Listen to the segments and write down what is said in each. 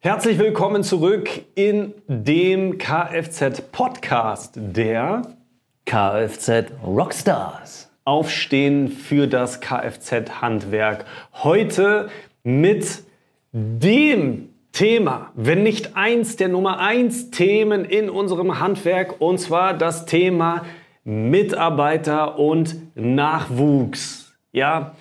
Herzlich willkommen zurück in dem Kfz-Podcast der Kfz Rockstars. Aufstehen für das Kfz-Handwerk. Heute mit dem Thema, wenn nicht eins der Nummer eins Themen in unserem Handwerk, und zwar das Thema Mitarbeiter und Nachwuchs. Ja,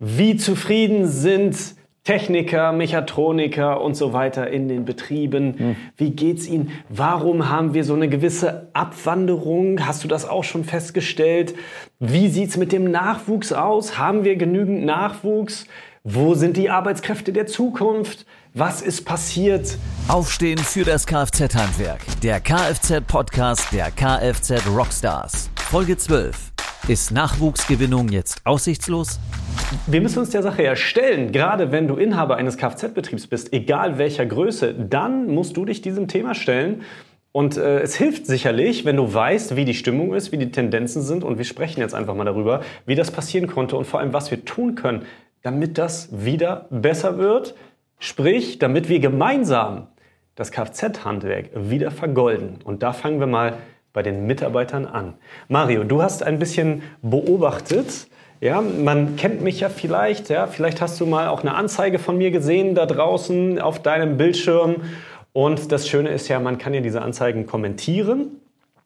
wie zufrieden sind Techniker, Mechatroniker und so weiter in den Betrieben. Hm. Wie geht's Ihnen? Warum haben wir so eine gewisse Abwanderung? Hast du das auch schon festgestellt? Wie sieht's mit dem Nachwuchs aus? Haben wir genügend Nachwuchs? Wo sind die Arbeitskräfte der Zukunft? Was ist passiert? Aufstehen für das Kfz-Handwerk. Der Kfz-Podcast der Kfz Rockstars. Folge 12. Ist Nachwuchsgewinnung jetzt aussichtslos? Wir müssen uns der Sache ja stellen. Gerade wenn du Inhaber eines Kfz-Betriebs bist, egal welcher Größe, dann musst du dich diesem Thema stellen. Und äh, es hilft sicherlich, wenn du weißt, wie die Stimmung ist, wie die Tendenzen sind. Und wir sprechen jetzt einfach mal darüber, wie das passieren konnte und vor allem, was wir tun können, damit das wieder besser wird. Sprich, damit wir gemeinsam das Kfz-Handwerk wieder vergolden. Und da fangen wir mal bei den Mitarbeitern an. Mario, du hast ein bisschen beobachtet. Ja, man kennt mich ja vielleicht. Ja, vielleicht hast du mal auch eine Anzeige von mir gesehen da draußen auf deinem Bildschirm. Und das Schöne ist ja, man kann ja diese Anzeigen kommentieren.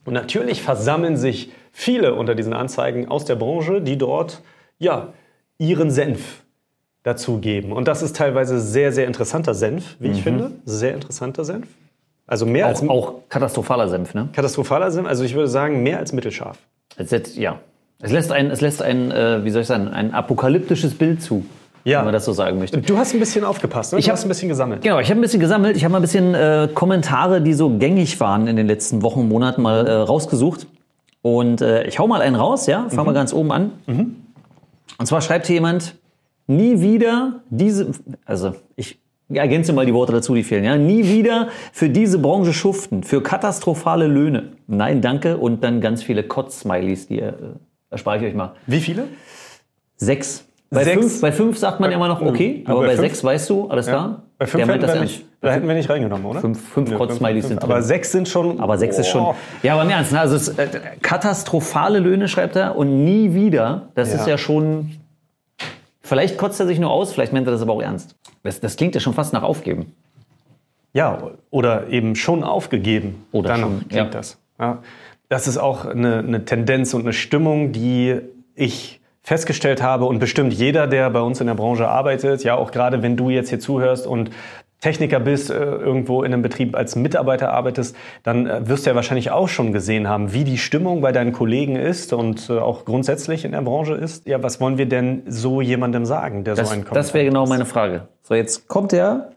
Und natürlich versammeln sich viele unter diesen Anzeigen aus der Branche, die dort ja ihren Senf dazugeben. Und das ist teilweise sehr, sehr interessanter Senf, wie ich mhm. finde. Sehr interessanter Senf. Also mehr auch, als auch katastrophaler Senf, ne? Katastrophaler Senf, also ich würde sagen mehr als mittelscharf. Lässt, ja, es lässt ein, es lässt ein, äh, wie soll ich sagen, ein apokalyptisches Bild zu. Ja. Wenn man das so sagen möchte. Du hast ein bisschen aufgepasst, ne? Ich hast ein bisschen gesammelt. Genau, ich habe ein bisschen gesammelt. Ich habe mal ein bisschen äh, Kommentare, die so gängig waren in den letzten Wochen und Monaten, mal äh, rausgesucht. Und äh, ich hau mal einen raus, ja? Fangen mhm. wir ganz oben an. Mhm. Und zwar schreibt hier jemand, nie wieder diese, also ich ergänze mal die Worte dazu, die fehlen. Ja? Nie wieder für diese Branche schuften, für katastrophale Löhne. Nein, danke. Und dann ganz viele Kotz-Smileys, die erspare ich euch mal. Wie viele? Sechs. Bei, sechs. Fünf, bei fünf sagt man bei, immer noch okay, aber bei, bei sechs weißt du, alles klar? Ja. Bei fünf hätten wir nicht, da hätten wir nicht reingenommen, oder? Fünf, fünf ja, Kotz-Smileys sind drin. Aber sechs sind schon... Aber sechs oh. ist schon... Ja, aber im Ernst, ne? also es, äh, katastrophale Löhne schreibt er und nie wieder, das ja. ist ja schon... Vielleicht kotzt er sich nur aus, vielleicht meint er das aber auch ernst. Das, das klingt ja schon fast nach Aufgeben. Ja, oder eben schon aufgegeben. Oder Dann schon, klingt ja. das. Ja. Das ist auch eine, eine Tendenz und eine Stimmung, die ich festgestellt habe und bestimmt jeder, der bei uns in der Branche arbeitet, ja auch gerade wenn du jetzt hier zuhörst und Techniker bist, äh, irgendwo in einem Betrieb als Mitarbeiter arbeitest, dann äh, wirst du ja wahrscheinlich auch schon gesehen haben, wie die Stimmung bei deinen Kollegen ist und äh, auch grundsätzlich in der Branche ist. Ja, was wollen wir denn so jemandem sagen, der das, so einen Kommentar Das wäre genau meine Frage. So, jetzt kommt er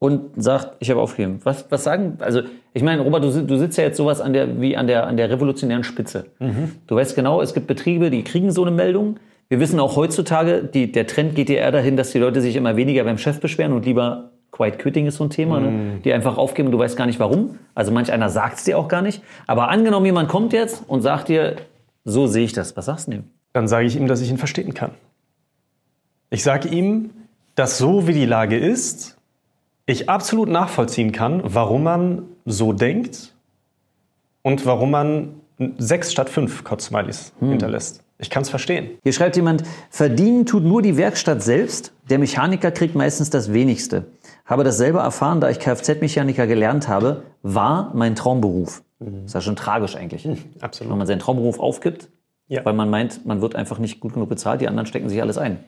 und sagt, ich habe aufgegeben. Was, was sagen, also ich meine, Robert, du, du sitzt ja jetzt sowas an der, wie an der, an der revolutionären Spitze. Mhm. Du weißt genau, es gibt Betriebe, die kriegen so eine Meldung. Wir wissen auch heutzutage, die, der Trend geht ja eher dahin, dass die Leute sich immer weniger beim Chef beschweren und lieber Quiet Quitting ist so ein Thema, ne? Mhm. die einfach aufgeben, du weißt gar nicht warum. Also manch einer sagt es dir auch gar nicht. Aber angenommen, jemand kommt jetzt und sagt dir, so sehe ich das. Was sagst du ihm? Dann sage ich ihm, dass ich ihn verstehen kann. Ich sage ihm, dass so wie die Lage ist, ich absolut nachvollziehen kann, warum man so denkt und warum man sechs statt fünf Kotz-Smileys hm. hinterlässt. Ich kann es verstehen. Hier schreibt jemand, verdienen tut nur die Werkstatt selbst. Der Mechaniker kriegt meistens das wenigste. Habe das selber erfahren, da ich Kfz-Mechaniker gelernt habe, war mein Traumberuf. Mhm. Das ist ja schon tragisch eigentlich. Mhm, absolut. Wenn man seinen Traumberuf aufgibt, ja. weil man meint, man wird einfach nicht gut genug bezahlt, die anderen stecken sich alles ein.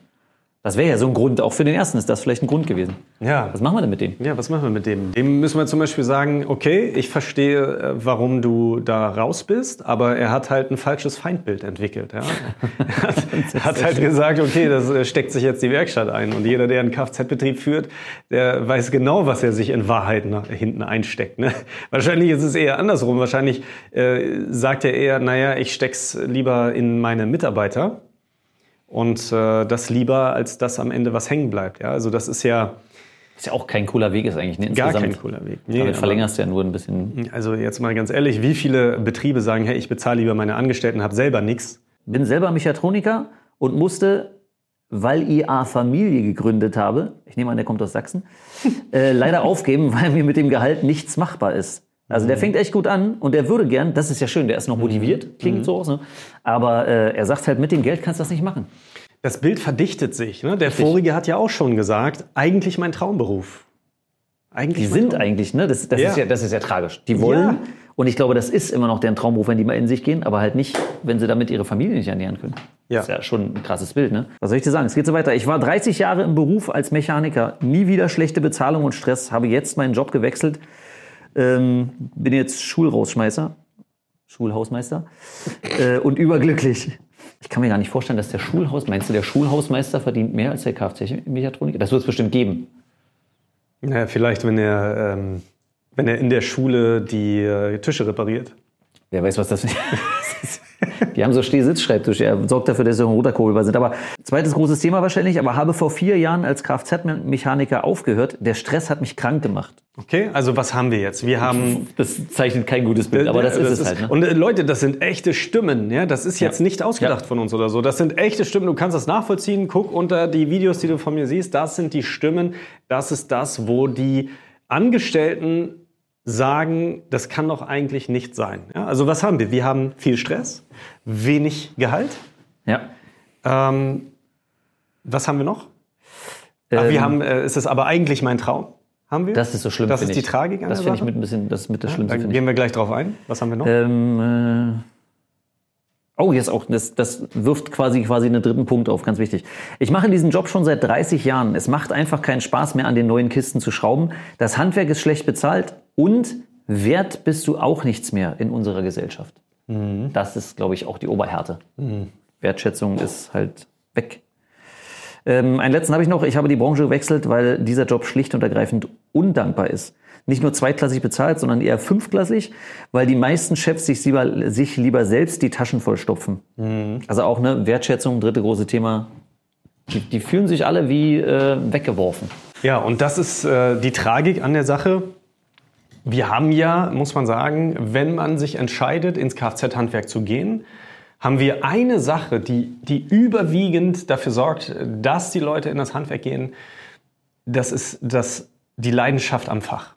Das wäre ja so ein Grund, auch für den ersten ist das vielleicht ein Grund gewesen. Ja. Was machen wir denn mit dem? Ja, was machen wir mit dem? Dem müssen wir zum Beispiel sagen, okay, ich verstehe, äh, warum du da raus bist, aber er hat halt ein falsches Feindbild entwickelt. Ja? er hat, hat halt gesagt, okay, das äh, steckt sich jetzt die Werkstatt ein. Und jeder, der einen Kfz-Betrieb führt, der weiß genau, was er sich in Wahrheit nach hinten einsteckt. Ne? Wahrscheinlich ist es eher andersrum. Wahrscheinlich äh, sagt er eher, naja, ich steck's lieber in meine Mitarbeiter und äh, das lieber, als dass am Ende was hängen bleibt. Ja? Also das ist ja... ist ja auch kein cooler Weg, ist eigentlich ne? Gar kein cooler Weg. Nee, Damit verlängerst du ja nur ein bisschen. Also jetzt mal ganz ehrlich, wie viele Betriebe sagen, hey, ich bezahle lieber meine Angestellten, habe selber nichts. Bin selber Mechatroniker und musste weil ich eine Familie gegründet habe, ich nehme an, der kommt aus Sachsen, äh, leider aufgeben, weil mir mit dem Gehalt nichts machbar ist. Also der fängt echt gut an und der würde gern, das ist ja schön, der ist noch motiviert, klingt so aus, ne? aber äh, er sagt halt, mit dem Geld kannst du das nicht machen. Das Bild verdichtet sich. Ne? Der vorige hat ja auch schon gesagt, eigentlich mein Traumberuf. Eigentlich Die sind Traum- eigentlich, ne? Das, das, Ja. ist ja, das ist ja tragisch. Die wollen, Ja. und ich glaube, das ist immer noch deren Traumberuf, wenn die mal in sich gehen, aber halt nicht, wenn sie damit ihre Familie nicht ernähren können. Ja. Das ist ja schon ein krasses Bild, ne? Was soll ich dir sagen? Es geht so weiter. Ich war 30 Jahre im Beruf als Mechaniker, nie wieder schlechte Bezahlung und Stress, habe jetzt meinen Job gewechselt, ähm, bin jetzt Schulrausschmeißer, Schulhausmeister äh, und überglücklich. Ich kann mir gar nicht vorstellen, dass der Schulhaus, meinst du, der Schulhausmeister verdient mehr als der Kfz-Mechatroniker? Das wird es bestimmt geben. Naja, vielleicht, wenn er, ähm, wenn er in der Schule die äh, Tische repariert. Wer weiß, was das ist. Die haben so Steh-Sitz-Schreibtische. Er sorgt dafür, dass sie runterkurbelbar sind. Aber zweites großes Thema wahrscheinlich. Aber habe vor vier Jahren als Kfz-Mechaniker aufgehört. Der Stress hat mich krank gemacht. Okay, also was haben wir jetzt? Wir haben Das zeichnet kein gutes Bild, aber das, ist es halt. Ne? Und äh, Leute, das sind echte Stimmen. Ja, das ist jetzt Ja. nicht ausgedacht Ja. von uns oder so. Das sind echte Stimmen. Du kannst das nachvollziehen. Guck unter die Videos, die du von mir siehst. Das sind die Stimmen. Das ist das, wo die Angestellten sagen, das kann doch eigentlich nicht sein. Ja, also was haben wir? Wir haben viel Stress, wenig Gehalt. Ja. Ähm, was haben wir noch? Ach, wir haben, äh, es ist aber eigentlich mein Traum. Haben wir? Ähm, Das ist so schlimm. Das ist die ich. Tragik an Das finde ich mit ein bisschen, das ist mit das Schlimmste, Da ich. gehen wir gleich drauf ein. Was haben wir noch? Ähm, äh, oh, jetzt auch, das, das wirft quasi, quasi einen dritten Punkt auf, ganz wichtig. Ich mache diesen Job schon seit 30 Jahren. Es macht einfach keinen Spaß mehr, an den neuen Kisten zu schrauben. Das Handwerk ist schlecht bezahlt und wert bist du auch nichts mehr in unserer Gesellschaft. Das ist, glaube ich, auch die Oberhärte. Wertschätzung ist halt weg. Ähm, einen letzten habe ich noch. Ich habe die Branche gewechselt, weil dieser Job schlicht und ergreifend undankbar ist. Nicht nur zweitklassig bezahlt, sondern eher fünfklassig, weil die meisten Chefs sich lieber, sich lieber selbst die Taschen vollstopfen. Also auch eine Wertschätzung, dritte große Thema. Die, die fühlen sich alle wie äh, weggeworfen. Ja, und das ist äh, die Tragik an der Sache. Wir haben ja, muss man sagen, wenn man sich entscheidet, ins Kfz-Handwerk zu gehen, haben wir eine Sache, die, die überwiegend dafür sorgt, dass die Leute in das Handwerk gehen. Das ist das, die Leidenschaft am Fach.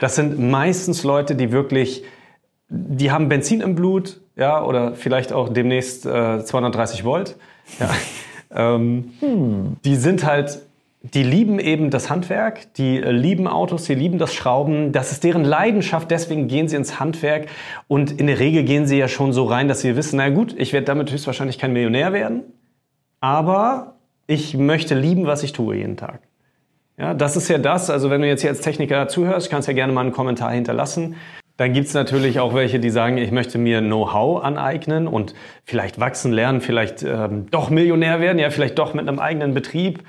Das sind meistens Leute, die wirklich, die haben Benzin im Blut, ja, oder vielleicht auch demnächst äh, 230 Volt. Ja. ähm, Die sind halt, die lieben eben das Handwerk, die äh, lieben Autos, die lieben das Schrauben. Das ist deren Leidenschaft, deswegen gehen sie ins Handwerk. Und in der Regel gehen sie ja schon so rein, dass sie wissen, na gut, ich werde damit höchstwahrscheinlich kein Millionär werden, aber ich möchte lieben, was ich tue jeden Tag. Ja, das ist ja das. Also wenn du jetzt hier als Techniker zuhörst, kannst ja gerne mal einen Kommentar hinterlassen. Dann gibt's natürlich auch welche, die sagen, ich möchte mir Know-how aneignen und vielleicht wachsen lernen, vielleicht ähm, doch Millionär werden, ja, vielleicht doch mit einem eigenen Betrieb.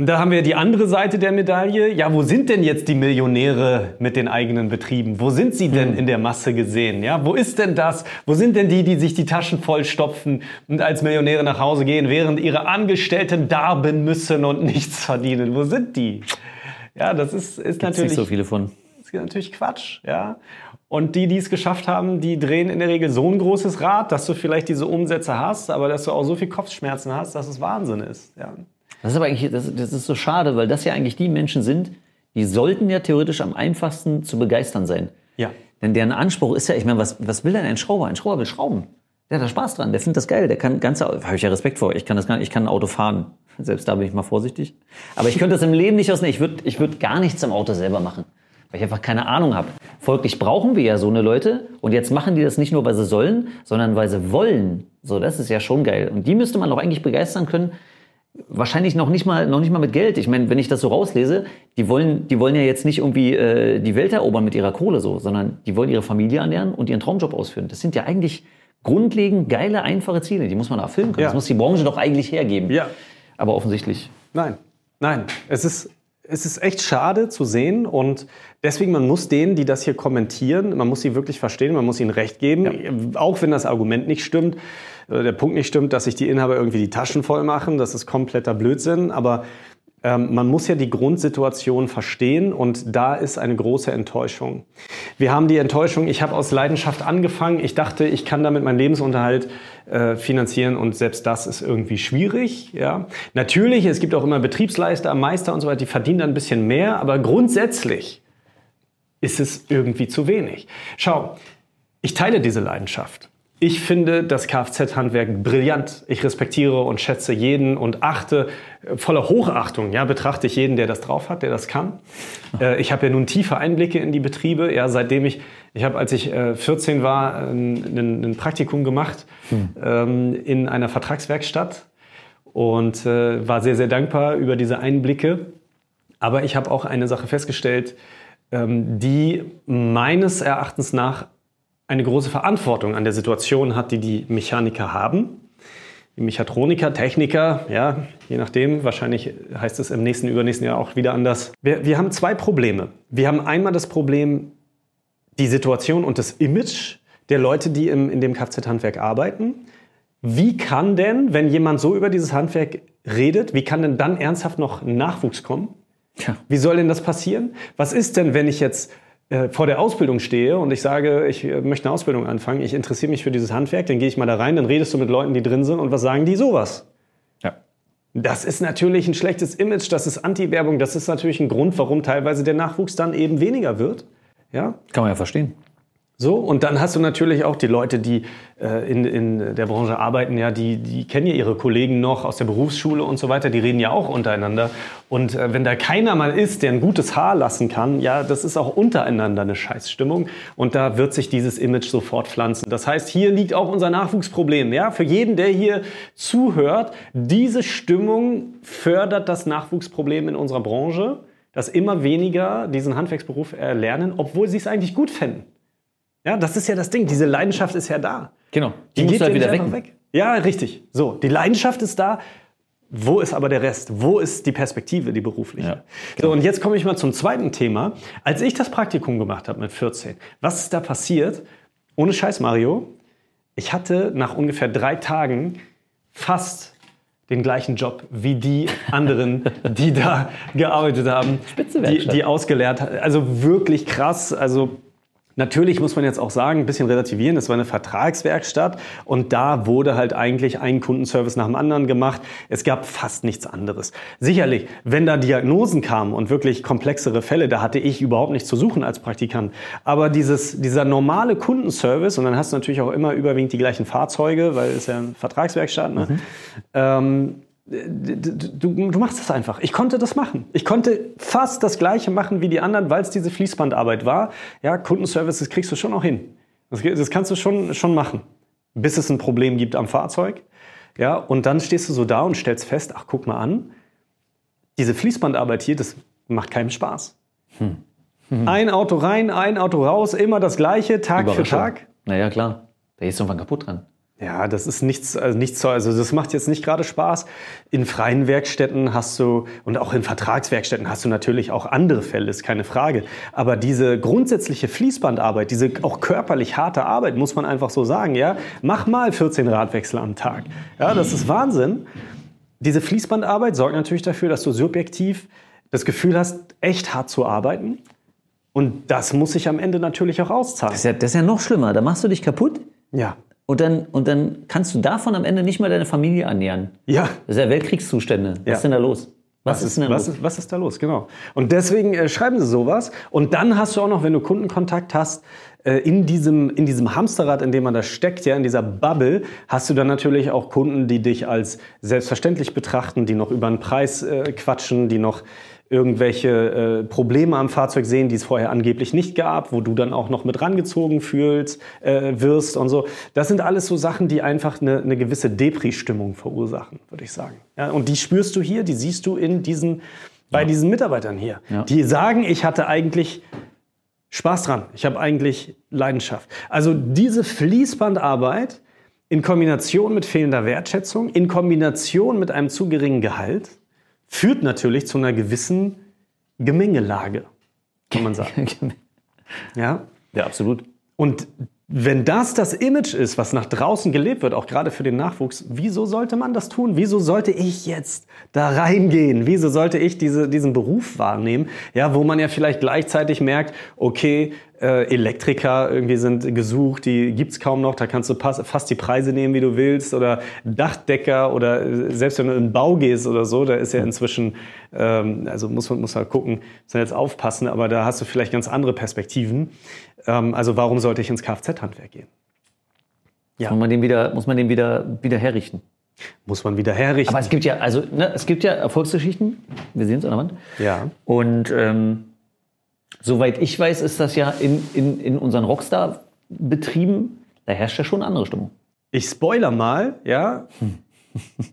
Und da haben wir die andere Seite der Medaille. Ja, wo sind denn jetzt die Millionäre mit den eigenen Betrieben? Wo sind sie denn in der Masse gesehen? Ja, wo ist denn das? Wo sind denn die, die sich die Taschen vollstopfen und als Millionäre nach Hause gehen, während ihre Angestellten darben müssen und nichts verdienen? Wo sind die? Ja, das ist, ist Gibt's natürlich nicht so viele von. das ist natürlich Quatsch, ja. Und die, die es geschafft haben, die drehen in der Regel so ein großes Rad, dass du vielleicht diese Umsätze hast, aber dass du auch so viel Kopfschmerzen hast, dass es Wahnsinn ist. Ja. Das ist aber eigentlich, das, das ist so schade, weil das ja eigentlich die Menschen sind, die sollten ja theoretisch am einfachsten zu begeistern sein. Ja. Denn deren Anspruch ist ja, ich meine, was, was will denn ein Schrauber? Ein Schrauber will schrauben. Der hat da Spaß dran, der findet das geil, der kann ganze, habe ich ja Respekt vor, ich kann das gar nicht, ich kann ein Auto fahren. Selbst da bin ich mal vorsichtig. Aber ich könnte das im Leben nicht ausnehmen. Ich würde ich würd gar nichts am Auto selber machen, weil ich einfach keine Ahnung habe. Folglich brauchen wir ja so eine Leute und jetzt machen die das nicht nur, weil sie sollen, sondern weil sie wollen. So, das ist ja schon geil. Und die müsste man doch eigentlich begeistern können, Wahrscheinlich noch nicht mal noch nicht mal mit Geld. Ich meine, wenn ich das so rauslese, die wollen die wollen ja jetzt nicht irgendwie äh, die Welt erobern mit ihrer Kohle so, sondern die wollen ihre Familie ernähren und ihren Traumjob ausführen. Das sind ja eigentlich grundlegend geile einfache Ziele, die muss man erfüllen können. Ja. Das muss die Branche doch eigentlich hergeben. Ja. Aber offensichtlich. Nein, nein. Es ist, es ist echt schade zu sehen und deswegen, man muss denen, die das hier kommentieren, man muss sie wirklich verstehen, man muss ihnen recht geben, auch wenn das Argument nicht stimmt, der Punkt nicht stimmt, dass sich die Inhaber irgendwie die Taschen voll machen, das ist kompletter Blödsinn, aber Ähm, man muss ja die Grundsituation verstehen und da ist eine große Enttäuschung. Wir haben die Enttäuschung, ich habe aus Leidenschaft angefangen, ich dachte, ich kann damit meinen Lebensunterhalt äh, finanzieren und selbst das ist irgendwie schwierig. Ja. Natürlich, es gibt auch immer Betriebsleister, Meister und so weiter, die verdienen ein bisschen mehr, aber grundsätzlich ist es irgendwie zu wenig. Schau, ich teile diese Leidenschaft. Ich finde das Kfz-Handwerk brillant. Ich respektiere und schätze jeden und achte, äh, voller Hochachtung, ja, betrachte ich jeden, der das drauf hat, der das kann. Äh, ich habe ja nun tiefe Einblicke in die Betriebe, ja, seitdem ich, ich habe, als ich äh, 14 war, ein, ein Praktikum gemacht hm. ähm, in einer Vertragswerkstatt und äh, war sehr, sehr dankbar über diese Einblicke. Aber ich habe auch eine Sache festgestellt, ähm, die meines Erachtens nach eine große Verantwortung an der Situation hat, die die Mechaniker haben. Die Mechatroniker, Techniker, ja, je nachdem, wahrscheinlich heißt es im nächsten, übernächsten Jahr auch wieder anders. Wir, wir haben zwei Probleme. Wir haben einmal das Problem, die Situation und das Image der Leute, die im, in dem Kfz-Handwerk arbeiten. Wie kann denn, wenn jemand so über dieses Handwerk redet, wie kann denn dann ernsthaft noch Nachwuchs kommen? Ja. Wie soll denn das passieren? Was ist denn, wenn ich jetzt vor der Ausbildung stehe und ich sage, ich äh, möchte eine Ausbildung anfangen, ich interessiere mich für dieses Handwerk, dann gehe ich mal da rein, dann redest du mit Leuten, die drin sind und was sagen die? Sowas. Ja. Das ist natürlich ein schlechtes Image, das ist Anti-Werbung, das ist natürlich ein Grund, warum teilweise der Nachwuchs dann eben weniger wird. Ja? Kann man ja verstehen. So, und dann hast du natürlich auch die Leute, die äh, in, in der Branche arbeiten, ja, die, die kennen ja ihre Kollegen noch aus der Berufsschule und so weiter, die reden ja auch untereinander. Und äh, wenn da keiner mal ist, der ein gutes Haar lassen kann, ja, das ist auch untereinander eine Scheißstimmung. Und da wird sich dieses Image sofort pflanzen. Das heißt, hier liegt auch unser Nachwuchsproblem. Ja, für jeden, der hier zuhört, diese Stimmung fördert das Nachwuchsproblem in unserer Branche, dass immer weniger diesen Handwerksberuf erlernen, obwohl sie es eigentlich gut fänden. Ja, das ist ja das Ding. Diese Leidenschaft ist ja da. Genau. Die, die geht halt wieder weg. weg. Ja, richtig. So, die Leidenschaft ist da. Wo ist aber der Rest? Wo ist die Perspektive, die berufliche? Ja, genau. So, und jetzt komme ich mal zum zweiten Thema. Als ich das Praktikum gemacht habe mit 14, was ist da passiert? Ohne Scheiß, Mario. Ich hatte nach ungefähr drei Tagen fast den gleichen Job wie die anderen, die da gearbeitet haben, die, die ausgelehrt haben. Also wirklich krass. Also Natürlich muss man jetzt auch sagen, ein bisschen relativieren, es war eine Vertragswerkstatt und da wurde halt eigentlich ein Kundenservice nach dem anderen gemacht. Es gab fast nichts anderes. Sicherlich, wenn da Diagnosen kamen und wirklich komplexere Fälle, da hatte ich überhaupt nichts zu suchen als Praktikant. Aber dieses, dieser normale Kundenservice, und dann hast du natürlich auch immer überwiegend die gleichen Fahrzeuge, weil es ja eine Vertragswerkstatt, ne? Mhm. Ähm, du, du machst das einfach. Ich konnte das machen. Ich konnte fast das Gleiche machen wie die anderen, weil es diese Fließbandarbeit war. Ja, Kundenservices kriegst du schon auch hin. Das, das kannst du schon, schon machen, bis es ein Problem gibt am Fahrzeug. Ja, und dann stehst du so da und stellst fest, ach, guck mal an, diese Fließbandarbeit hier, das macht keinem Spaß. Hm. Mhm. Ein Auto rein, ein Auto raus, immer das Gleiche, Tag für Tag. Naja, klar. Da ist irgendwann kaputt dran. Ja, das ist nichts, also nichts, also das macht jetzt nicht gerade Spaß. In freien Werkstätten hast du und auch in Vertragswerkstätten hast du natürlich auch andere Fälle, ist keine Frage. Aber diese grundsätzliche Fließbandarbeit, diese auch körperlich harte Arbeit, muss man einfach so sagen, ja, mach mal 14 Radwechsel am Tag. Ja, das ist Wahnsinn. Diese Fließbandarbeit sorgt natürlich dafür, dass du subjektiv das Gefühl hast, echt hart zu arbeiten. Und das muss sich am Ende natürlich auch auszahlen. Das ist ja, das ist ja noch schlimmer. Da machst du dich kaputt. Ja. Und dann, und dann kannst du davon am Ende nicht mal deine Familie annähern. Ja. Das ist ja Weltkriegszustände. Was ja. ist denn da los? Was, was, ist, denn was, ist, was ist da los? Genau. Und deswegen äh, schreiben sie sowas. Und dann hast du auch noch, wenn du Kundenkontakt hast, äh, in diesem, in diesem Hamsterrad, in dem man da steckt, ja, in dieser Bubble, hast du dann natürlich auch Kunden, die dich als selbstverständlich betrachten, die noch über den Preis äh, quatschen, die noch irgendwelche äh, Probleme am Fahrzeug sehen, die es vorher angeblich nicht gab, wo du dann auch noch mit rangezogen fühlst, äh, wirst und so. Das sind alles so Sachen, die einfach eine, eine gewisse Depri-Stimmung verursachen, würde ich sagen. Ja, und die spürst du hier, die siehst du in diesen, bei diesen Mitarbeitern hier. Ja. Die sagen, ich hatte eigentlich Spaß dran, ich habe eigentlich Leidenschaft. Also diese Fließbandarbeit in Kombination mit fehlender Wertschätzung, in Kombination mit einem zu geringen Gehalt, führt natürlich zu einer gewissen Gemengelage, kann man sagen. ja? Ja, absolut. Und wenn das das Image ist, was nach draußen gelebt wird, auch gerade für den Nachwuchs, wieso sollte man das tun? Wieso sollte ich jetzt da reingehen? Wieso sollte ich diese, diesen Beruf wahrnehmen? Ja, wo man ja vielleicht gleichzeitig merkt, okay, äh, Elektriker irgendwie sind gesucht, die gibt's kaum noch, da kannst du fast die Preise nehmen, wie du willst, oder Dachdecker oder äh, selbst wenn du in den Bau gehst oder so, da ist ja inzwischen, ähm, also muss man muss halt gucken, muss man jetzt aufpassen, aber da hast du vielleicht ganz andere Perspektiven. Ähm, also warum sollte ich ins Kfz-Handwerk gehen? Ja. Muss man den wieder, muss man den wieder, wieder herrichten? Muss man wieder herrichten. Aber es gibt ja, also ne, es gibt ja Erfolgsgeschichten. Wir sehen es an der Wand. Ja. Und ähm, soweit ich weiß, ist das ja in, in, in unseren Rockstar-Betrieben, da herrscht ja schon eine andere Stimmung. Ich spoiler mal, ja.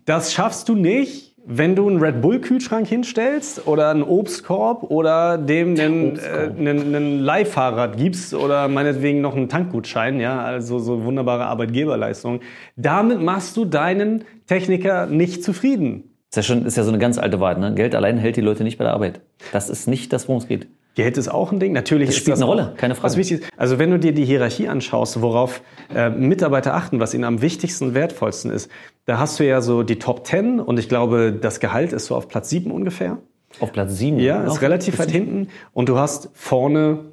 Das schaffst du nicht, wenn du einen Red Bull Kühlschrank hinstellst oder einen Obstkorb oder dem einen, äh, einen, einen Leihfahrrad gibst oder meinetwegen noch einen Tankgutschein, ja, also so wunderbare Arbeitgeberleistung, damit machst du deinen Techniker nicht zufrieden. Das ist ja, schon, ist ja so eine ganz alte Wahrheit. Ne? Geld allein hält die Leute nicht bei der Arbeit. Das ist nicht das, worum es geht. Geld ist auch ein Ding. Natürlich das spielt das eine Rolle, keine Frage. Was wichtig ist. Also wenn du dir die Hierarchie anschaust, worauf äh, Mitarbeiter achten, was ihnen am wichtigsten und wertvollsten ist, da hast du ja so die Top 10 und ich glaube, das Gehalt ist so auf Platz 7 ungefähr. Auf Platz 7? Ja, ist relativ weit hinten. Und du hast vorne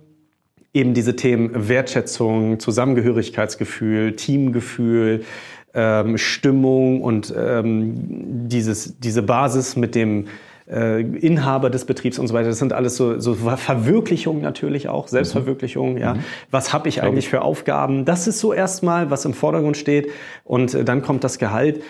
eben diese Themen Wertschätzung, Zusammengehörigkeitsgefühl, Teamgefühl, ähm, Stimmung und ähm, dieses, diese Basis mit dem äh, Inhaber des Betriebs und so weiter. Das sind alles so, so Verwirklichungen natürlich auch, Selbstverwirklichungen. Ja. Mhm. Was habe ich eigentlich für Aufgaben? Das ist so erstmal, was im Vordergrund steht. Und äh, dann kommt das Gehalt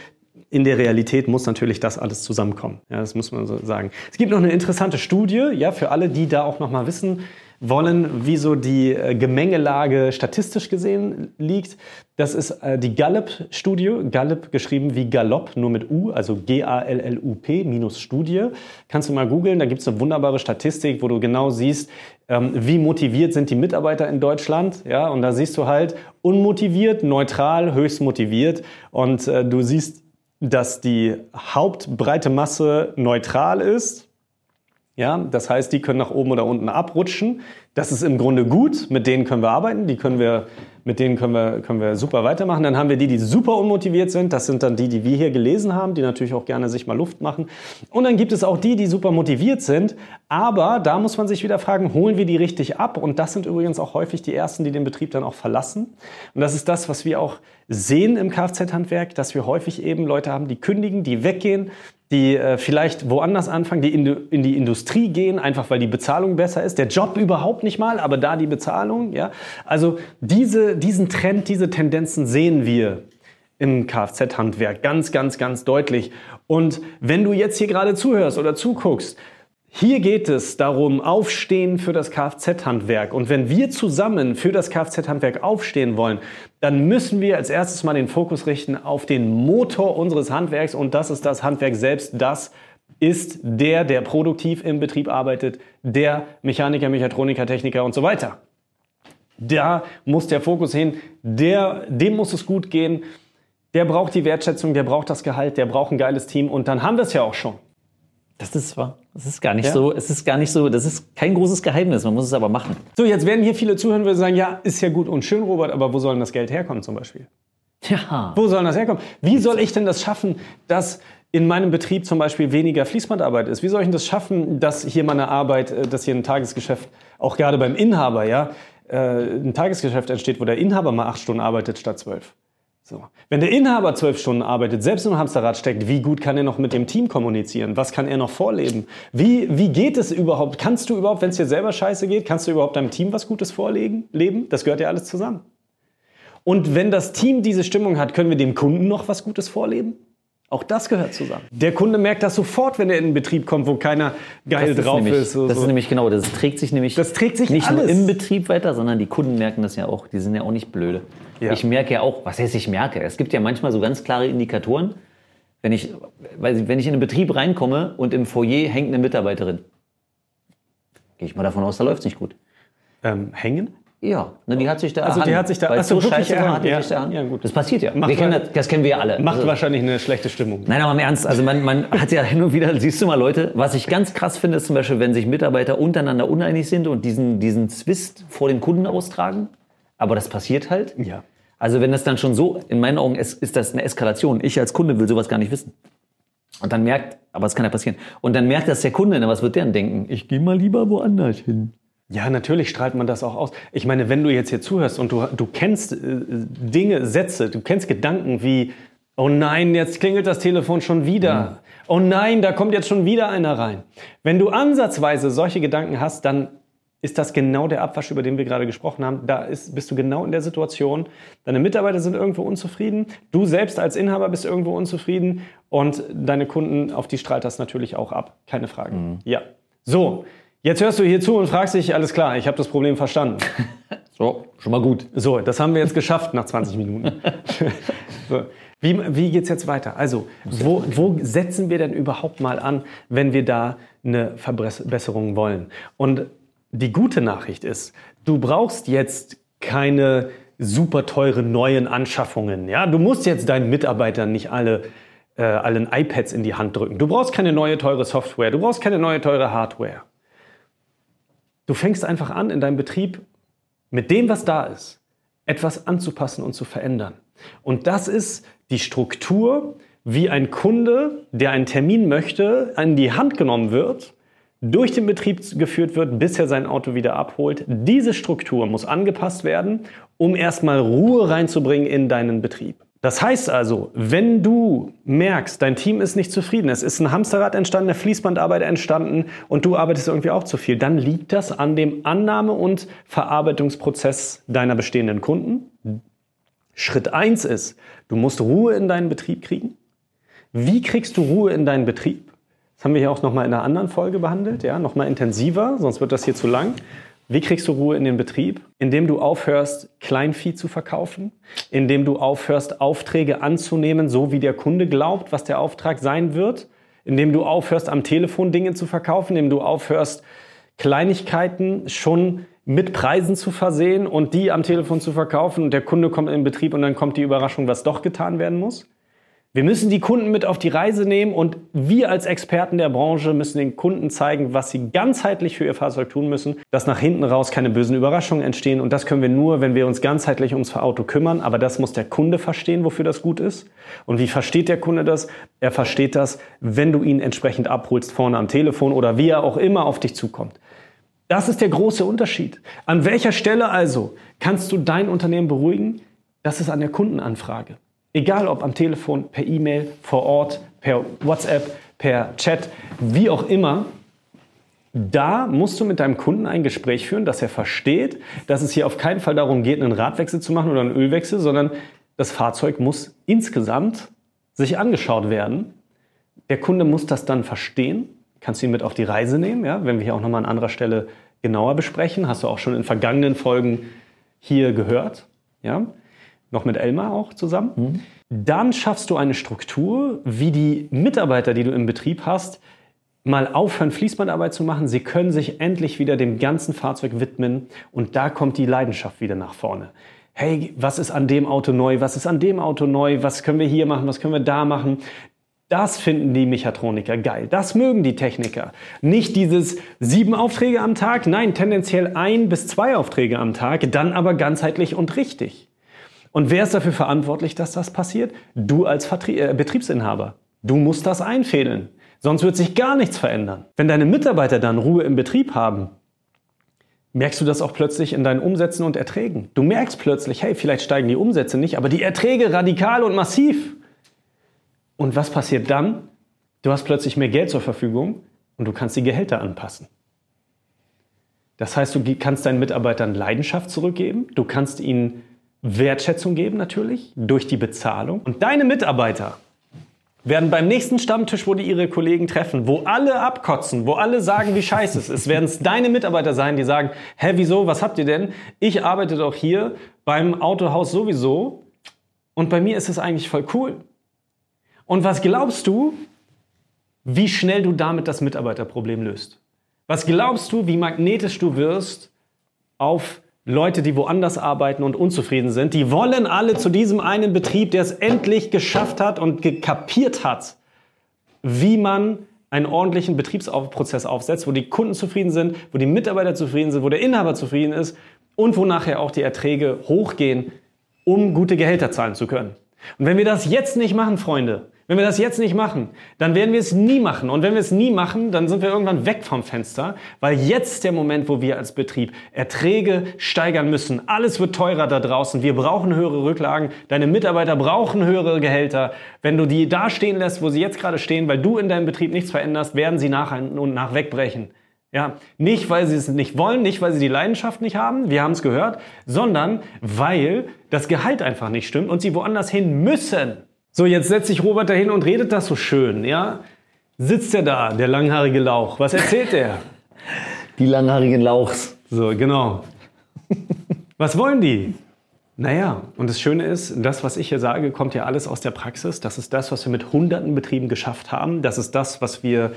in der Realität muss natürlich das alles zusammenkommen. Ja, das muss man so sagen. Es gibt noch eine interessante Studie, ja, für alle, die da auch noch mal wissen, wollen, wie so die äh, Gemengelage statistisch gesehen liegt. Das ist äh, die Gallup-Studie, Gallup geschrieben wie Galopp, nur mit U, also G-A-L-L-U-P minus Studie. Kannst du mal googeln, da gibt es eine wunderbare Statistik, wo du genau siehst, ähm, wie motiviert sind die Mitarbeiter in Deutschland. Ja, und da siehst du halt unmotiviert, neutral, höchst motiviert. Und äh, du siehst, dass die Hauptbreite Masse neutral ist ja, das heißt, die können nach oben oder unten abrutschen. Das ist im Grunde gut. Mit denen können wir arbeiten. Die können wir, mit denen können wir, können wir super weitermachen. Dann haben wir die, die super unmotiviert sind. Das sind dann die, die wir hier gelesen haben, die natürlich auch gerne sich mal Luft machen. Und dann gibt es auch die, die super motiviert sind. Aber da muss man sich wieder fragen, holen wir die richtig ab? Und das sind übrigens auch häufig die ersten, die den Betrieb dann auch verlassen. Und das ist das, was wir auch sehen im Kfz-Handwerk, dass wir häufig eben Leute haben, die kündigen, die weggehen, die äh, vielleicht woanders anfangen, die in, in, die Industrie gehen, einfach weil die Bezahlung besser ist. Der Job überhaupt nicht mal, aber da die Bezahlung. Ja? Also diese, diesen Trend, diese Tendenzen sehen wir im Kfz-Handwerk ganz, ganz, ganz deutlich. Und wenn du jetzt hier gerade zuhörst oder zuguckst, hier geht es darum, aufstehen für das Kfz-Handwerk. Und wenn wir zusammen für das Kfz-Handwerk aufstehen wollen, dann müssen wir als erstes mal den Fokus richten auf den Motor unseres Handwerks. Und das ist das Handwerk selbst. Das ist der, der produktiv im Betrieb arbeitet, der Mechaniker, Mechatroniker, Techniker und so weiter. Da muss der Fokus hin, der, dem muss es gut gehen. Der braucht die Wertschätzung, der braucht das Gehalt, der braucht ein geiles Team und dann haben wir es ja auch schon. Das ist wahr. Das ist gar nicht ja. so, es ist gar nicht so, das ist kein großes Geheimnis, man muss es aber machen. So, jetzt werden hier viele zuhören und sagen, ja, ist ja gut und schön, Robert, aber wo soll denn das Geld herkommen zum Beispiel? Ja. Wo soll das herkommen? Wie soll ich denn das schaffen, dass in meinem Betrieb zum Beispiel weniger Fließbandarbeit ist? Wie soll ich denn das schaffen, dass hier meine Arbeit, äh, dass hier ein Tagesgeschäft, auch gerade beim Inhaber, ja, äh, ein Tagesgeschäft entsteht, wo der Inhaber mal acht Stunden arbeitet statt zwölf? So. Wenn der Inhaber zwölf Stunden arbeitet, selbst im Hamsterrad steckt, wie gut kann er noch mit dem Team kommunizieren? Was kann er noch vorleben? Wie, wie geht es überhaupt? Kannst du überhaupt, wenn es dir selber scheiße geht, kannst du überhaupt deinem Team was Gutes vorlegen? Leben? Das gehört ja alles zusammen. Und wenn das Team diese Stimmung hat, können wir dem Kunden noch was Gutes vorleben? Auch das gehört zusammen. Der Kunde merkt das sofort, wenn er in einen Betrieb kommt, wo keiner geil das drauf ist. Nämlich, ist. So. Das ist nämlich genau, das trägt sich nämlich das trägt sich nicht alles. nur im Betrieb weiter, sondern die Kunden merken das ja auch. Die sind ja auch nicht blöde. Ja. Ich merke ja auch, was heißt ich merke? Es gibt ja manchmal so ganz klare Indikatoren, wenn ich, wenn ich in einen Betrieb reinkomme und im Foyer hängt eine Mitarbeiterin. Gehe ich mal davon aus, da läuft es nicht gut. Ähm, hängen? Ja, ne, die hat sich da Also die hat sich da achso, so scheiße war, ja. sich da ja, gut. Das passiert ja. Macht kennen das, das kennen wir ja alle. Macht Also- wahrscheinlich eine schlechte Stimmung. Nein, aber im Ernst, also man, man hat ja hin und wieder, siehst du mal Leute, was ich ganz krass finde, ist zum Beispiel, wenn sich Mitarbeiter untereinander uneinig sind und diesen, diesen Zwist vor dem Kunden austragen. Aber das passiert halt. Ja. Also wenn das dann schon so, in meinen Augen ist, ist das eine Eskalation. Ich als Kunde will sowas gar nicht wissen. Und dann merkt, aber es kann ja passieren. Und dann merkt das der Kunde, na, was wird der denn denken? Ich gehe mal lieber woanders hin. Ja, natürlich strahlt man das auch aus. Ich meine, wenn du jetzt hier zuhörst und du, du kennst äh, Dinge, Sätze, du kennst Gedanken wie, oh nein, jetzt klingelt das Telefon schon wieder. Oh nein, da kommt jetzt schon wieder einer rein. Wenn du ansatzweise solche Gedanken hast, dann ist das genau der Abwasch, über den wir gerade gesprochen haben. Da ist, bist du genau in der Situation. Deine Mitarbeiter sind irgendwo unzufrieden. Du selbst als Inhaber bist irgendwo unzufrieden. Und deine Kunden, auf die strahlt das natürlich auch ab. Keine Frage. Mhm. Ja. So, jetzt hörst du hier zu und fragst dich, alles klar, ich habe das Problem verstanden. So, schon mal gut. So, das haben wir jetzt geschafft nach 20 Minuten. so. Wie, wie geht es jetzt weiter? Also, wo, wo setzen wir denn überhaupt mal an, wenn wir da eine Verbesserung wollen? Und die gute Nachricht ist, du brauchst jetzt keine super teure neuen Anschaffungen. Ja? Du musst jetzt deinen Mitarbeitern nicht alle äh, allen iPads in die Hand drücken. Du brauchst keine neue teure Software. Du brauchst keine neue teure Hardware. Du fängst einfach an, in deinem Betrieb mit dem, was da ist, etwas anzupassen und zu verändern. Und das ist die Struktur, wie ein Kunde, der einen Termin möchte, an die Hand genommen wird, durch den Betrieb geführt wird, bis er sein Auto wieder abholt. Diese Struktur muss angepasst werden, um erstmal Ruhe reinzubringen in deinen Betrieb. Das heißt also, wenn du merkst, dein Team ist nicht zufrieden, es ist ein Hamsterrad entstanden, eine Fließbandarbeit entstanden und du arbeitest irgendwie auch zu viel, dann liegt das an dem Annahme- und Verarbeitungsprozess deiner bestehenden Kunden. Schritt eins ist, du musst Ruhe in deinen Betrieb kriegen. Wie kriegst du Ruhe in deinen Betrieb? Das haben wir hier auch nochmal in einer anderen Folge behandelt, ja, nochmal intensiver, sonst wird das hier zu lang. Wie kriegst du Ruhe in den Betrieb? Indem du aufhörst, Kleinvieh zu verkaufen, indem du aufhörst, Aufträge anzunehmen, so wie der Kunde glaubt, was der Auftrag sein wird, indem du aufhörst, am Telefon Dinge zu verkaufen, indem du aufhörst, Kleinigkeiten schon mit Preisen zu versehen und die am Telefon zu verkaufen und der Kunde kommt in den Betrieb und dann kommt die Überraschung, was doch getan werden muss. Wir müssen die Kunden mit auf die Reise nehmen und wir als Experten der Branche müssen den Kunden zeigen, was sie ganzheitlich für ihr Fahrzeug tun müssen, dass nach hinten raus keine bösen Überraschungen entstehen. Und das können wir nur, wenn wir uns ganzheitlich ums Auto kümmern. Aber das muss der Kunde verstehen, wofür das gut ist. Und wie versteht der Kunde das? Er versteht das, wenn du ihn entsprechend abholst vorne am Telefon oder wie er auch immer auf dich zukommt. Das ist der große Unterschied. An welcher Stelle also kannst du dein Unternehmen beruhigen? Das ist an der Kundenanfrage. Egal ob am Telefon, per E-Mail, vor Ort, per WhatsApp, per Chat, wie auch immer. Da musst du mit deinem Kunden ein Gespräch führen, dass er versteht, dass es hier auf keinen Fall darum geht, einen Radwechsel zu machen oder einen Ölwechsel, sondern das Fahrzeug muss insgesamt sich angeschaut werden. Der Kunde muss das dann verstehen. Kannst du ihn mit auf die Reise nehmen, ja? wenn wir hier auch nochmal an anderer Stelle genauer besprechen. Hast du auch schon in vergangenen Folgen hier gehört. Ja? Noch mit Elmar auch zusammen. Mhm. Dann schaffst du eine Struktur, wie die Mitarbeiter, die du im Betrieb hast, mal aufhören, Fließbandarbeit zu machen. Sie können sich endlich wieder dem ganzen Fahrzeug widmen und da kommt die Leidenschaft wieder nach vorne. Hey, was ist an dem Auto neu? Was ist an dem Auto neu? Was können wir hier machen? Was können wir da machen? Das finden die Mechatroniker geil. Das mögen die Techniker. Nicht dieses sieben Aufträge am Tag, nein, tendenziell ein bis zwei Aufträge am Tag, dann aber ganzheitlich und richtig. Und wer ist dafür verantwortlich, dass das passiert? Du als Vertrie äh, Betriebsinhaber. Du musst das einfädeln. Sonst wird sich gar nichts verändern. Wenn deine Mitarbeiter dann Ruhe im Betrieb haben, merkst du das auch plötzlich in deinen Umsätzen und Erträgen. Du merkst plötzlich, hey, vielleicht steigen die Umsätze nicht, aber die Erträge radikal und massiv. Und was passiert dann? Du hast plötzlich mehr Geld zur Verfügung und du kannst die Gehälter anpassen. Das heißt, du kannst deinen Mitarbeitern Leidenschaft zurückgeben, du kannst ihnen Wertschätzung geben natürlich durch die Bezahlung. Und deine Mitarbeiter werden beim nächsten Stammtisch, wo die ihre Kollegen treffen, wo alle abkotzen, wo alle sagen, wie scheiße es ist, werden es deine Mitarbeiter sein, die sagen, hä, wieso, was habt ihr denn? Ich arbeite doch hier beim Autohaus sowieso und bei mir ist es eigentlich voll cool. Und was glaubst du, wie schnell du damit das Mitarbeiterproblem löst? Was glaubst du, wie magnetisch du wirst auf Leute, die woanders arbeiten und unzufrieden sind, die wollen alle zu diesem einen Betrieb, der es endlich geschafft hat und gekapiert hat, wie man einen ordentlichen Betriebsprozess aufsetzt, wo die Kunden zufrieden sind, wo die Mitarbeiter zufrieden sind, wo der Inhaber zufrieden ist und wo nachher auch die Erträge hochgehen, um gute Gehälter zahlen zu können. Und wenn wir das jetzt nicht machen, Freunde, wenn wir das jetzt nicht machen, dann werden wir es nie machen. Und wenn wir es nie machen, dann sind wir irgendwann weg vom Fenster, weil jetzt der Moment, wo wir als Betrieb Erträge steigern müssen. Alles wird teurer da draußen. Wir brauchen höhere Rücklagen. Deine Mitarbeiter brauchen höhere Gehälter. Wenn du die da stehen lässt, wo sie jetzt gerade stehen, weil du in deinem Betrieb nichts veränderst, werden sie nach und nach wegbrechen. Ja, nicht, weil sie es nicht wollen, nicht, weil sie die Leidenschaft nicht haben, wir haben es gehört, sondern weil das Gehalt einfach nicht stimmt und sie woanders hin müssen. So, jetzt setzt sich Robert dahin und redet das so schön, ja? Sitzt er da, der langhaarige Lauch. Was erzählt er? Die langhaarigen Lauchs. So, genau. Was wollen die? Naja, und das Schöne ist, das, was ich hier sage, kommt ja alles aus der Praxis. Das ist das, was wir mit hunderten Betrieben geschafft haben. Das ist das, was wir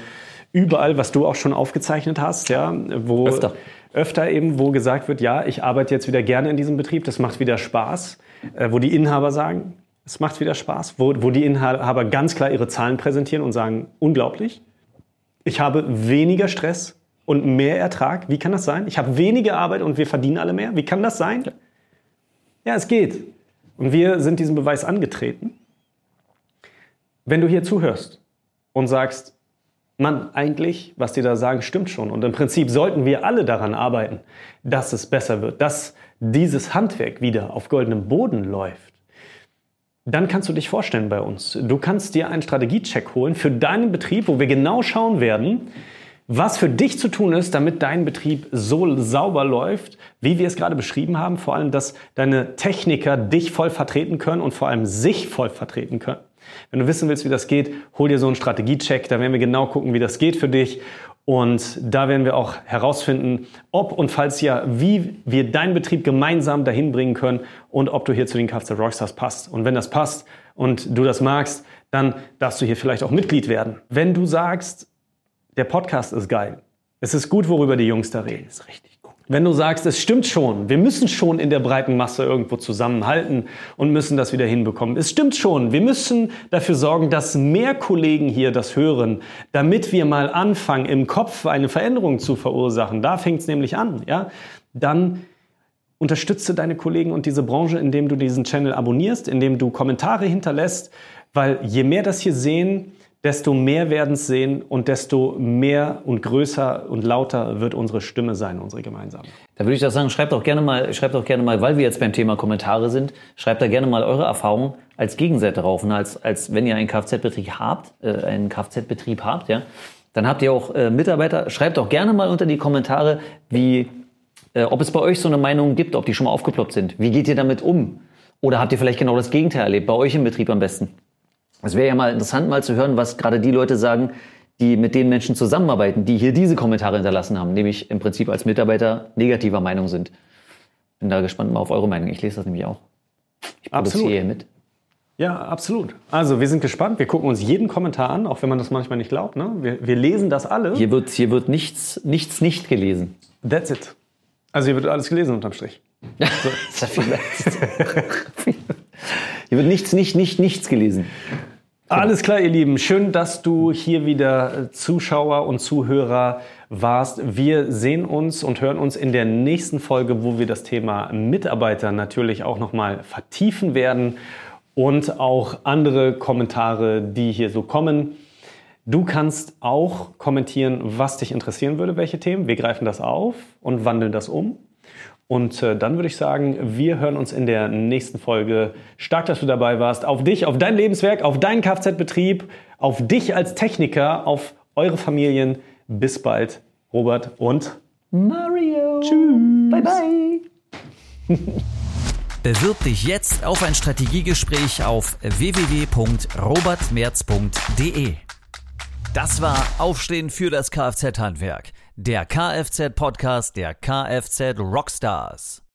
überall, was du auch schon aufgezeichnet hast, ja, wo Öfter. öfter eben, wo gesagt wird, ja, ich arbeite jetzt wieder gerne in diesem Betrieb, das macht wieder Spaß, äh, wo die Inhaber sagen, es macht wieder Spaß, wo, wo die Inhaber ganz klar ihre Zahlen präsentieren und sagen, unglaublich, ich habe weniger Stress und mehr Ertrag. Wie kann das sein? Ich habe weniger Arbeit und wir verdienen alle mehr. Wie kann das sein? Ja, es geht. Und wir sind diesem Beweis angetreten. Wenn du hier zuhörst und sagst, Mann, eigentlich, was die da sagen, stimmt schon. Und im Prinzip sollten wir alle daran arbeiten, dass es besser wird, dass dieses Handwerk wieder auf goldenem Boden läuft dann kannst du dich vorstellen bei uns. Du kannst dir einen Strategiecheck holen für deinen Betrieb, wo wir genau schauen werden, was für dich zu tun ist, damit dein Betrieb so sauber läuft, wie wir es gerade beschrieben haben. Vor allem, dass deine Techniker dich voll vertreten können und vor allem sich voll vertreten können. Wenn du wissen willst, wie das geht, hol dir so einen Strategiecheck. Da werden wir genau gucken, wie das geht für dich. Und da werden wir auch herausfinden, ob und falls ja, wie wir deinen Betrieb gemeinsam dahin bringen können und ob du hier zu den Kfz Rockstars passt. Und wenn das passt und du das magst, dann darfst du hier vielleicht auch Mitglied werden. Wenn du sagst, der Podcast ist geil, es ist gut, worüber die Jungs da reden. Das ist richtig. Wenn du sagst, es stimmt schon, wir müssen schon in der breiten Masse irgendwo zusammenhalten und müssen das wieder hinbekommen. Es stimmt schon, wir müssen dafür sorgen, dass mehr Kollegen hier das hören, damit wir mal anfangen, im Kopf eine Veränderung zu verursachen. Da fängt es nämlich an, ja? Dann unterstütze deine Kollegen und diese Branche, indem du diesen Channel abonnierst, indem du Kommentare hinterlässt, weil je mehr das hier sehen, desto mehr werden es sehen und desto mehr und größer und lauter wird unsere Stimme sein, unsere gemeinsame. Da würde ich doch sagen, schreibt doch gerne mal, schreibt doch gerne mal, weil wir jetzt beim Thema Kommentare sind, schreibt da gerne mal eure Erfahrungen als Gegenseite drauf. Und als, als wenn ihr einen Kfz-Betrieb habt, äh, einen Kfz-Betrieb habt, ja, dann habt ihr auch äh, Mitarbeiter. Schreibt doch gerne mal unter die Kommentare, wie, äh, ob es bei euch so eine Meinung gibt, ob die schon mal aufgeploppt sind. Wie geht ihr damit um? Oder habt ihr vielleicht genau das Gegenteil erlebt, bei euch im Betrieb am besten? Es wäre ja mal interessant, mal zu hören, was gerade die Leute sagen, die mit den Menschen zusammenarbeiten, die hier diese Kommentare hinterlassen haben, nämlich im Prinzip als Mitarbeiter negativer Meinung sind. Bin da gespannt mal auf eure Meinung. Ich lese das nämlich auch. Ich produziere hier mit. Ja, absolut. Also wir sind gespannt. Wir gucken uns jeden Kommentar an, auch wenn man das manchmal nicht glaubt. Ne? Wir, wir lesen das alle. Hier wird, hier wird nichts, nichts nicht gelesen. That's it. Also hier wird alles gelesen unterm Strich. So. das ist ja viel Hier wird nichts, nicht, nicht, nichts gelesen. Alles klar, ihr Lieben. Schön, dass du hier wieder Zuschauer und Zuhörer warst. Wir sehen uns und hören uns in der nächsten Folge, wo wir das Thema Mitarbeiter natürlich auch nochmal vertiefen werden und auch andere Kommentare, die hier so kommen. Du kannst auch kommentieren, was dich interessieren würde, welche Themen. Wir greifen das auf und wandeln das um. Und äh, dann würde ich sagen, wir hören uns in der nächsten Folge. Stark, dass du dabei warst. Auf dich, auf dein Lebenswerk, auf deinen Kfz-Betrieb, auf dich als Techniker, auf eure Familien. Bis bald, Robert und Mario. Tschüss. Bye bye. Bewirb dich jetzt auf ein Strategiegespräch auf www.robertmerz.de. Das war Aufstehen für das Kfz-Handwerk, der Kfz-Podcast der Kfz Rockstars.